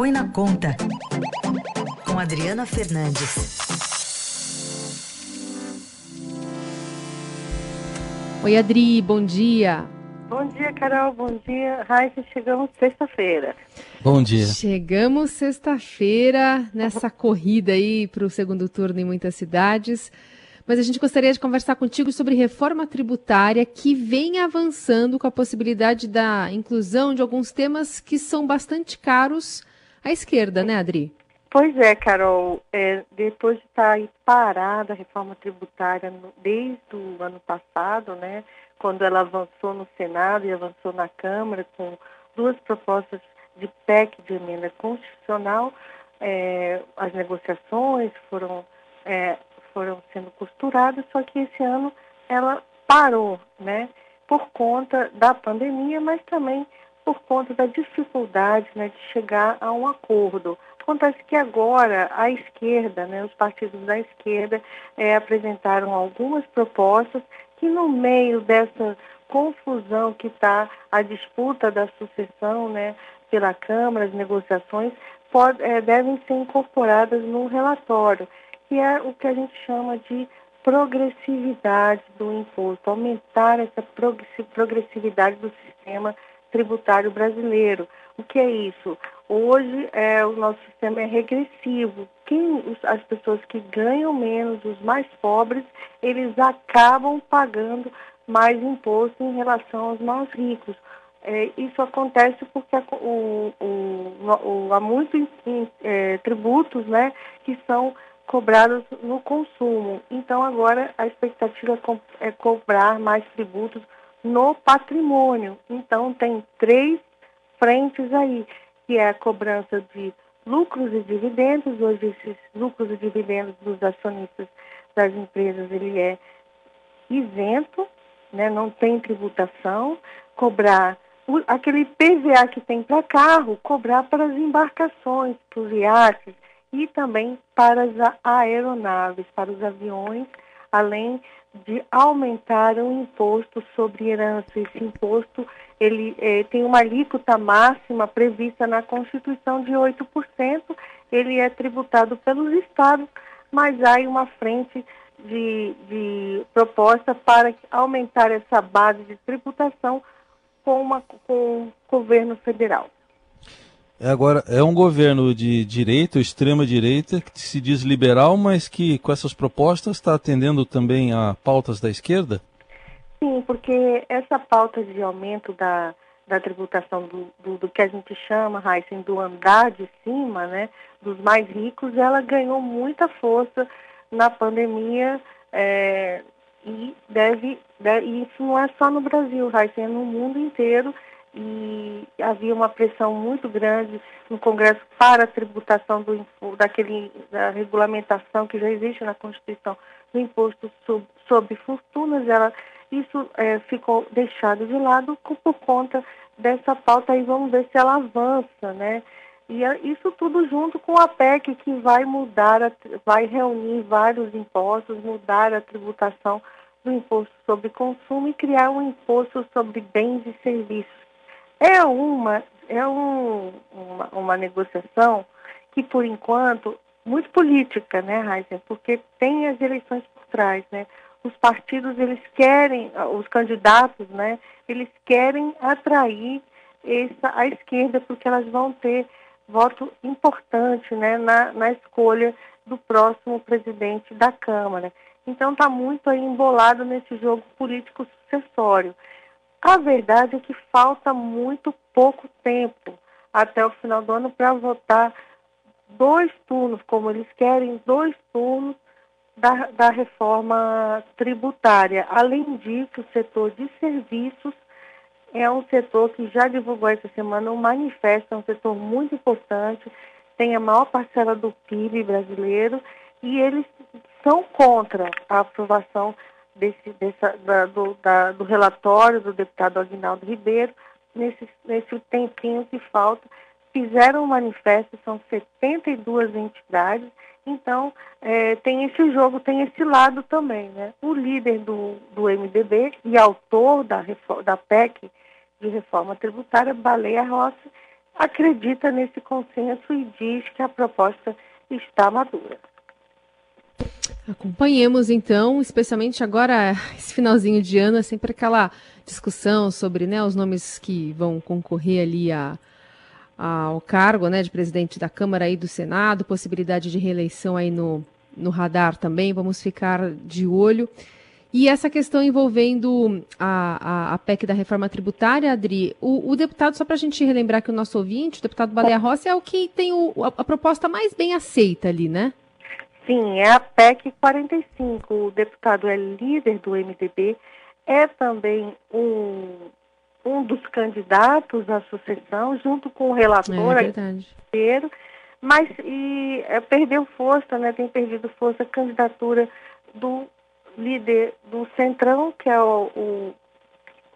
Põe na Conta, com Adriana Fernandes. Oi, Adri, bom dia. Bom dia, Carol. Bom dia, Raíssa. Chegamos sexta-feira. Bom dia. Chegamos sexta-feira nessa corrida aí para o segundo turno em muitas cidades. Mas a gente gostaria de conversar contigo sobre reforma tributária que vem avançando com a possibilidade da inclusão de alguns temas que são bastante caros à esquerda, né, Adri? Pois é, Carol. É, depois de estar aí parada a reforma tributária no, desde o ano passado, né, quando ela avançou no Senado e avançou na Câmara com duas propostas de PEC de emenda constitucional, é, as negociações foram, é, foram sendo costuradas, só que esse ano ela parou, né, por conta da pandemia, mas também por conta da dificuldade né, de chegar a um acordo. Acontece que agora a esquerda, né, os partidos da esquerda, é, apresentaram algumas propostas que no meio dessa confusão que está a disputa da sucessão né, pela Câmara, as negociações, pode, é, devem ser incorporadas no relatório, que é o que a gente chama de progressividade do imposto, aumentar essa progressividade do sistema tributário brasileiro. O que é isso? Hoje é, o nosso sistema é regressivo. Quem, as pessoas que ganham menos, os mais pobres, eles acabam pagando mais imposto em relação aos mais ricos. É, isso acontece porque o, o, o, há muitos é, tributos né, que são cobrados no consumo. Então agora a expectativa é, é cobrar mais tributos no patrimônio. Então, tem três frentes aí, que é a cobrança de lucros e dividendos. Hoje, esses lucros e dividendos dos acionistas das empresas, ele é isento, né? não tem tributação. Cobrar o, aquele PVA que tem para carro, cobrar para as embarcações, para os iates e também para as aeronaves, para os aviões, além de aumentar o imposto sobre herança. Esse imposto ele eh, tem uma alíquota máxima prevista na Constituição de 8%, ele é tributado pelos estados, mas há uma frente de, de proposta para aumentar essa base de tributação com, uma, com o governo federal. É, agora, é um governo de direita, extrema direita, que se diz liberal, mas que com essas propostas está atendendo também a pautas da esquerda? Sim, porque essa pauta de aumento da, da tributação do, do, do que a gente chama, Heisen, do andar de cima, né, dos mais ricos, ela ganhou muita força na pandemia é, e deve, deve, isso não é só no Brasil, Heisen, é no mundo inteiro e havia uma pressão muito grande no Congresso para a tributação do daquele da regulamentação que já existe na Constituição do imposto sobre, sobre fortunas. Ela, isso é, ficou deixado de lado por conta dessa pauta e vamos ver se ela avança, né? E isso tudo junto com a PEC que vai mudar, vai reunir vários impostos, mudar a tributação do imposto sobre consumo e criar um imposto sobre bens e serviços é uma, é um, uma, uma negociação que, por enquanto, muito política, né, Heisen? Porque tem as eleições por trás, né? Os partidos, eles querem, os candidatos, né, eles querem atrair essa, a esquerda, porque elas vão ter voto importante, né, na, na escolha do próximo presidente da Câmara. Então está muito aí embolado nesse jogo político sucessório. A verdade é que falta muito pouco tempo até o final do ano para votar dois turnos, como eles querem, dois turnos da, da reforma tributária. Além disso, o setor de serviços é um setor que já divulgou essa semana um manifesto, é um setor muito importante, tem a maior parcela do PIB brasileiro e eles são contra a aprovação desse, dessa, da, do, da, do relatório do deputado Aguinaldo Ribeiro, nesse, nesse tempinho que falta, fizeram um manifesto, são 72 entidades, então é, tem esse jogo, tem esse lado também. Né? O líder do, do MDB e autor da, da PEC de reforma tributária, Baleia Rossi, acredita nesse consenso e diz que a proposta está madura. Acompanhemos então, especialmente agora, esse finalzinho de ano, é sempre aquela discussão sobre né, os nomes que vão concorrer ali a, a, ao cargo né, de presidente da Câmara e do Senado, possibilidade de reeleição aí no, no radar também, vamos ficar de olho. E essa questão envolvendo a, a, a PEC da reforma tributária, Adri, o, o deputado, só para a gente relembrar que o nosso ouvinte, o deputado Baleia Rossi, é o que tem o, a, a proposta mais bem aceita ali, né? Sim, é a PEC 45. O deputado é líder do MDB, é também um, um dos candidatos à sucessão, junto com o relator é inteiro, mas e, é, perdeu força, né, tem perdido força a candidatura do líder do Centrão, que é o, o,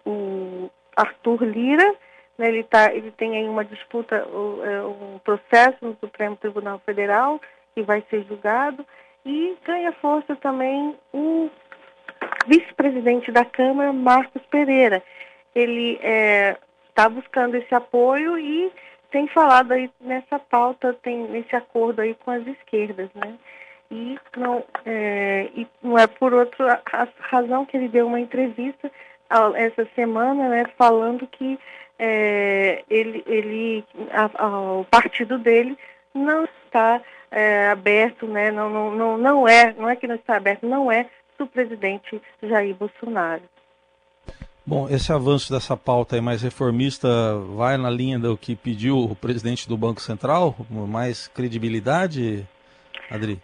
o Arthur Lira, né, ele, tá, ele tem aí uma disputa, é, um processo no Supremo Tribunal Federal, que vai ser julgado, e ganha força também o vice-presidente da Câmara, Marcos Pereira. Ele está é, buscando esse apoio e tem falado aí nessa pauta, tem nesse acordo aí com as esquerdas, né? E não é, e não é por outra razão que ele deu uma entrevista essa semana, né, falando que é, ele, ele a, a, o partido dele não está é, aberto, né? Não, não, não, não é, não é que não está aberto, não é do presidente Jair Bolsonaro. Bom, esse avanço dessa pauta mais reformista vai na linha do que pediu o presidente do Banco Central? Mais credibilidade, Adri?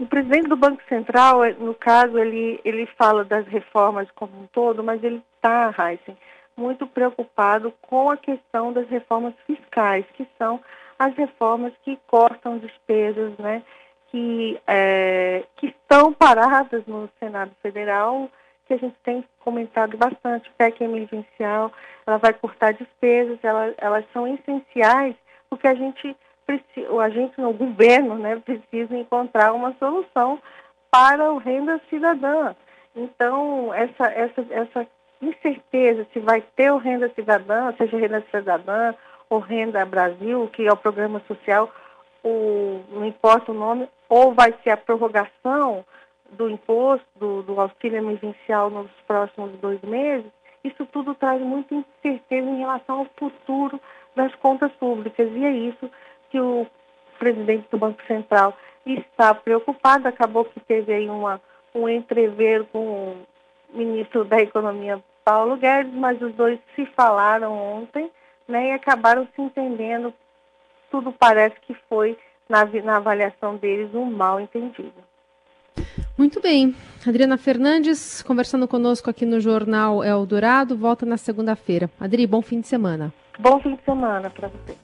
O presidente do Banco Central, no caso, ele, ele fala das reformas como um todo, mas ele está, Heisen, muito preocupado com a questão das reformas fiscais, que são as reformas que cortam despesas, né, que, é, que estão paradas no Senado Federal, que a gente tem comentado bastante, PEC emergencial, ela vai cortar despesas, ela, elas são essenciais, porque a gente a gente no governo, né, precisa encontrar uma solução para o renda cidadã. Então, essa, essa, essa incerteza se vai ter o renda cidadã, seja renda cidadã ou Renda Brasil, que é o programa social, o, não importa o nome, ou vai ser a prorrogação do imposto, do, do auxílio emergencial nos próximos dois meses, isso tudo traz muita incerteza em relação ao futuro das contas públicas. E é isso que o presidente do Banco Central está preocupado. Acabou que teve aí uma, um entrever com o ministro da Economia, Paulo Guedes, mas os dois se falaram ontem né, e acabaram se entendendo. Tudo parece que foi, na, na avaliação deles, um mal entendido. Muito bem. Adriana Fernandes, conversando conosco aqui no Jornal Eldorado, volta na segunda-feira. Adri, bom fim de semana. Bom fim de semana para você.